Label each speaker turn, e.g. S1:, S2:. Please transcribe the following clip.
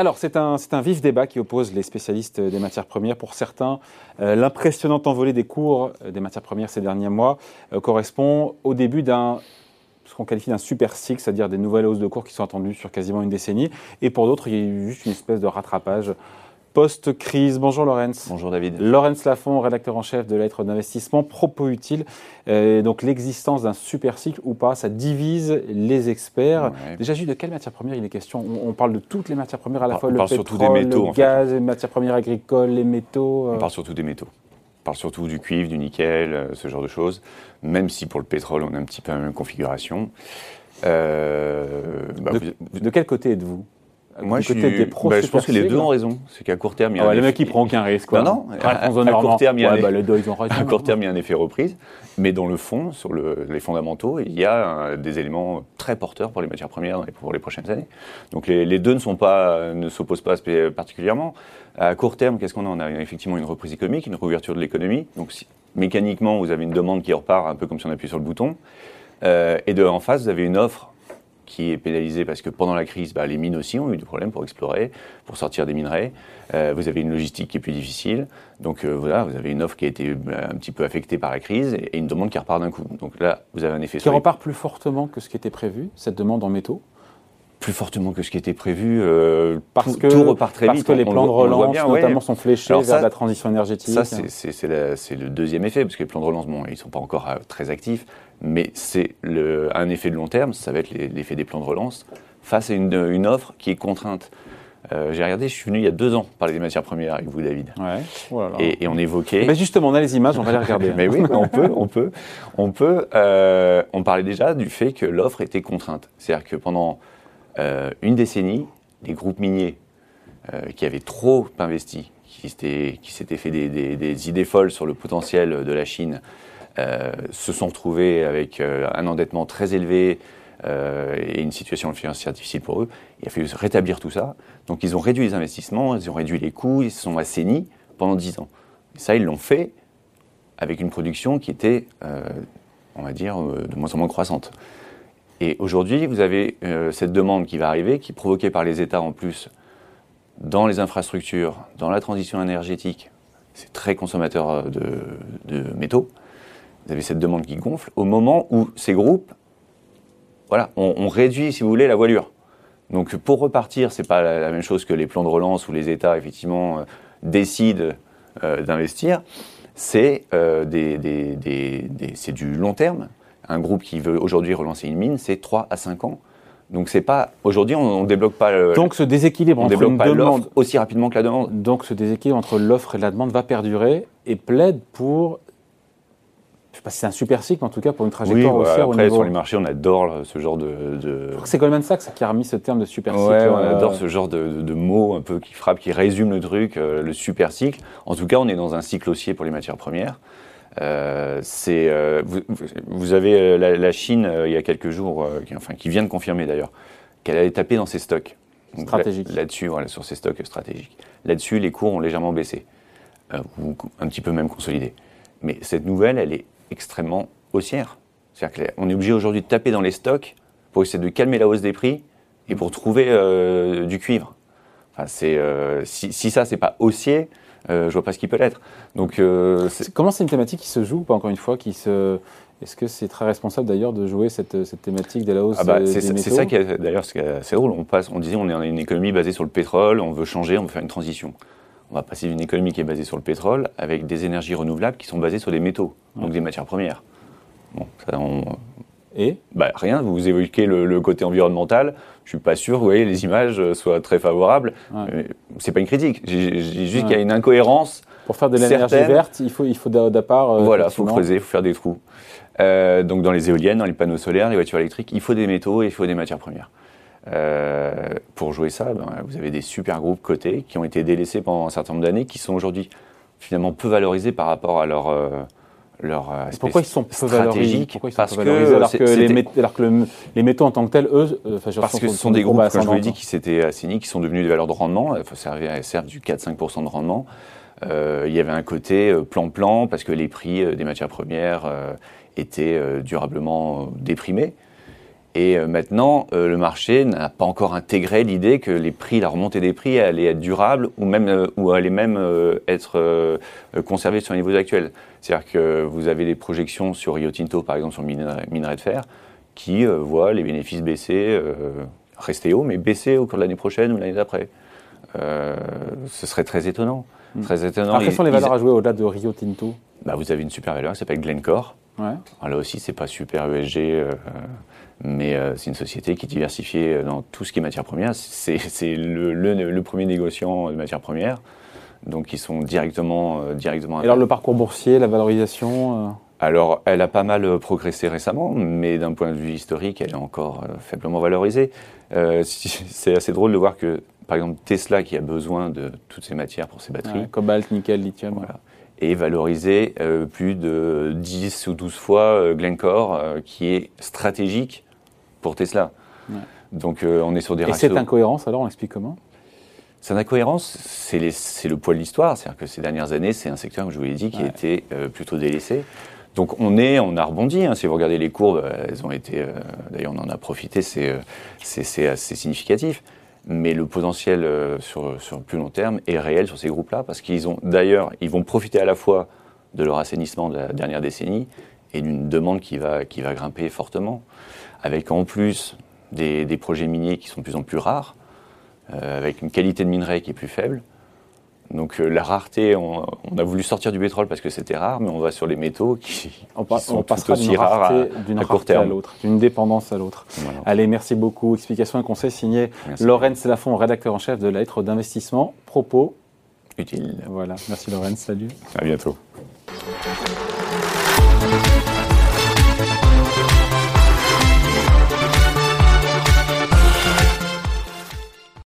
S1: Alors, c'est un, vif débat qui oppose les spécialistes des matières premières. Pour certains, euh, l'impressionnante envolée des cours des matières premières ces derniers mois euh, correspond au début d'un ce qu'on qualifie d'un super cycle, c'est-à-dire des nouvelles hausses de cours qui sont attendues sur quasiment une décennie. Et pour d'autres, il y a eu juste une espèce de rattrapage post-crise. Bonjour Laurence.
S2: Bonjour David.
S1: Laurence Lafont, rédacteur en chef de lettres d'investissement. Propos utiles. Euh, donc l'existence d'un super cycle ou pas, ça divise les experts. Déjà, juste de quelle matière première il est question on, parle de toutes les matières premières à la fois, le pétrole, métaux, le gaz, les matières premières agricoles, les métaux.
S2: On euh. parle surtout des métaux. On parle surtout du cuivre, du nickel, euh, ce genre de choses. Même si pour le pétrole, on a un petit peu la même configuration.
S1: Bah, de quel côté êtes-vous?
S2: Moi, je, suis, bah, je pense que les deux ont raison. C'est qu'à court terme, il y a.
S1: Ah ouais, le mec, il prend aucun risque. Quoi.
S2: Non, non. À, court terme, il y a bah, les deux, ils ont raison, à court terme, il y a un effet reprise. Mais dans le fond, sur le, les fondamentaux, il y a euh, des éléments très porteurs pour les matières premières pour les prochaines années. Donc les, les deux ne sont pas, ne s'opposent pas particulièrement. À court terme, qu'est-ce qu'on a? On a effectivement une reprise économique, une réouverture de l'économie. Donc si, mécaniquement, vous avez une demande qui repart un peu comme si on appuyait sur le bouton. Euh, et de, en face, vous avez une offre qui est pénalisé parce que pendant la crise, bah, les mines aussi ont eu des problèmes pour explorer, pour sortir des minerais. Euh, vous avez une logistique qui est plus difficile. Donc euh, voilà, vous avez une offre qui a été bah, un petit peu affectée par la crise et, une demande qui repart d'un coup. Donc là, vous avez un effet.
S1: Qui repart plus fortement que ce qui était prévu, cette demande en métaux
S2: plus fortement que ce qui était prévu. Euh,
S1: parce que, tout repart très vite. Parce que les plans de relance, notamment, sont fléchés vers la transition énergétique.
S2: Ça, c'est le deuxième effet, parce que les plans de relance, bon, ils ne sont pas encore très actifs, mais c'est un effet de long terme, ça va être l'effet des plans de relance, face à une, offre qui est contrainte. Euh, j'ai regardé, je suis venu il y a deux ans parler des matières premières avec vous, David.
S1: Ouais.
S2: Et, on évoquait.
S1: Mais justement, on a les images, on va les regarder.
S2: mais oui, on peut, on peut, on peut. Euh, on parlait déjà du fait que l'offre était contrainte. C'est-à-dire que pendant euh, une décennie, les groupes miniers qui avaient trop investi, qui s'étaient fait des, des, idées folles sur le potentiel de la Chine, euh, se sont retrouvés avec euh, un endettement très élevé euh, et une situation financière difficile pour eux. Il a fallu rétablir tout ça. Donc ils ont réduit les investissements, ils ont réduit les coûts, ils se sont assainis pendant 10 ans. Et ça, ils l'ont fait avec une production qui était, on va dire, de moins en moins croissante. Et aujourd'hui, vous avez cette demande qui va arriver, qui est provoquée par les États en plus dans les infrastructures, dans la transition énergétique. C'est très consommateur de métaux vous avez cette demande qui gonfle au moment où ces groupes, voilà, on, réduit, si vous voulez, la voilure. Donc pour repartir, c'est pas la, même chose que les plans de relance où les États effectivement euh, décident euh, d'investir. C'est euh, c'est du long terme. Un groupe qui veut aujourd'hui relancer une mine, c'est 3 à 5 ans. Donc c'est pas aujourd'hui on, ne débloque pas le,
S1: donc ce déséquilibre entre
S2: une demande aussi rapidement que la demande.
S1: Donc ce déséquilibre entre l'offre et la demande va perdurer et plaide pour je sais pas si c'est un super cycle, en tout cas pour une trajectoire
S2: oui,
S1: haussière
S2: après, sur les marchés, on adore ce genre de. de...
S1: C'est Goldman Sachs qui a remis ce terme de super cycle.
S2: Ouais, on euh, adore ce genre de, de, mots un peu qui frappe, qui résume le truc, euh, le super cycle. En tout cas, on est dans un cycle haussier pour les matières premières. Euh, c'est, euh, vous, vous, avez la, Chine il y a quelques jours, qui, enfin qui vient de confirmer d'ailleurs, qu'elle allait taper dans ses stocks.
S1: Stratégiques.
S2: Là-dessus, voilà, sur ses stocks stratégiques. Là-dessus, les cours ont légèrement baissé, ou un petit peu même consolidé. Mais cette nouvelle, elle est extrêmement haussière. C'est-à-dire qu'on est obligé aujourd'hui de taper dans les stocks pour essayer de calmer la hausse des prix et pour trouver euh, du cuivre. Enfin, c'est, euh, si, si, ça, c'est pas haussier, euh, je vois pas ce qui peut l'être. Donc,
S1: Comment c'est une thématique qui se joue, pas encore une fois, qui se... Est-ce que c'est très responsable d'ailleurs de jouer cette, cette, thématique de la hausse ah bah,
S2: c'est,
S1: des
S2: C'est ça qui est d'ailleurs assez drôle. On, passe, on disait on est dans une économie basée sur le pétrole, on veut changer, on veut faire une transition on va passer d'une économie qui est basée sur le pétrole avec des énergies renouvelables qui sont basées sur des métaux, donc des matières premières. Bon, ça, on...
S1: Et?
S2: Bah, Rien, vous évoquez le, côté environnemental. Je suis pas sûr, vous voyez, les images soient très favorables. Ouais. C'est pas une critique. J'ai juste qu'il y a une incohérence.
S1: Pour faire de l'énergie verte, il faut, il faut d'appart.
S2: Euh, voilà, il faut creuser, il faut faire des trous. Euh, donc dans les éoliennes, dans les panneaux solaires, les voitures électriques, il faut des métaux et il faut des matières premières. Euh, pour jouer ça, ben, vous avez des super groupes cotés qui ont été délaissés pendant un certain nombre d'années, qui sont aujourd'hui finalement peu valorisés par rapport à leur euh, leur
S1: aspect Pourquoi ils sont peu valorisés? Parce que, alors, que les alors que les métaux en tant que tels, eux,
S2: euh, parce que ce sont des groupes, comme je vous l'ai dit, qui s'étaient assignés, qui sont devenus des valeurs de rendement, il faut servir, servent du 4-5% de rendement. Euh, il y avait un côté plan-plan parce que les prix des matières premières étaient durablement déprimés. Et euh, maintenant, euh, le marché n'a pas encore intégré l'idée que les prix, la remontée des prix allait être durable ou même euh, ou allait même être conservée sur les niveaux actuels. C'est-à-dire que vous avez des projections sur Rio Tinto, par exemple sur le minerai, de fer, qui voient les bénéfices baisser, rester hauts, mais baisser au cours de l'année prochaine ou l'année d'après. Euh, ce serait très étonnant.
S1: Mm.
S2: Très étonnant.
S1: Alors, quelles sont les
S2: Ils-
S1: valeurs à jouer au-delà de Rio Tinto?
S2: Bah, Vous avez une super valeur qui s'appelle Glencore.
S1: Ouais.
S2: Alors là aussi, c'est pas super ESG, euh, mais euh, c'est une société qui est diversifiée euh, dans tout ce qui est matières premières. C'est le, le- le premier négociant de matières premières, donc ils sont directement, euh, directement.
S1: Et alors le parcours boursier, la valorisation
S2: Alors, elle a pas mal progressé récemment, mais d'un point de vue historique, elle est encore faiblement valorisée. C'est assez drôle de voir que, par exemple, Tesla, qui a besoin de toutes ces matières pour ses batteries,
S1: ouais, cobalt, nickel, lithium.
S2: Voilà. Et valorisé euh, plus de 10 ou 12 fois euh, Glencore, euh, qui est stratégique pour Tesla.
S1: Ouais.
S2: Donc on est sur des
S1: Et
S2: ratios.
S1: cette incohérence, alors on explique comment?
S2: Cette incohérence, c'est le poids de l'histoire. C'est-à-dire que ces dernières années, c'est un secteur, comme je vous l'ai dit, qui a
S1: Ouais.
S2: été euh, plutôt délaissé. Donc on est, on a rebondi. hein. Si vous regardez les courbes, elles ont été. D'ailleurs, on en a profité. C'est assez significatif. Mais le potentiel euh, sur, sur plus long terme est réel sur ces groupes-là, parce qu'ils ont d'ailleurs, ils vont profiter à la fois de leur assainissement de la dernière décennie et d'une demande qui va, grimper fortement, avec en plus des, des projets miniers qui sont de plus en plus rares, euh, avec une qualité de minerai qui est plus faible. Donc euh, la rareté, on, on a voulu sortir du pétrole parce que c'était rare, mais on va sur les métaux qui,
S1: On, pa-
S2: qui sont
S1: on
S2: tout aussi rares à,
S1: d'une
S2: à court
S1: rareté à
S2: terme.
S1: l'autre, d'une dépendance à l'autre.
S2: Voilà.
S1: Allez, merci beaucoup. Explication et conseil signé
S2: Merci.
S1: Laurence Lafont, rédacteur en chef de la lettre d'investissement. Propos.
S2: Utile.
S1: Voilà. Merci Laurence. Salut.
S2: À bientôt.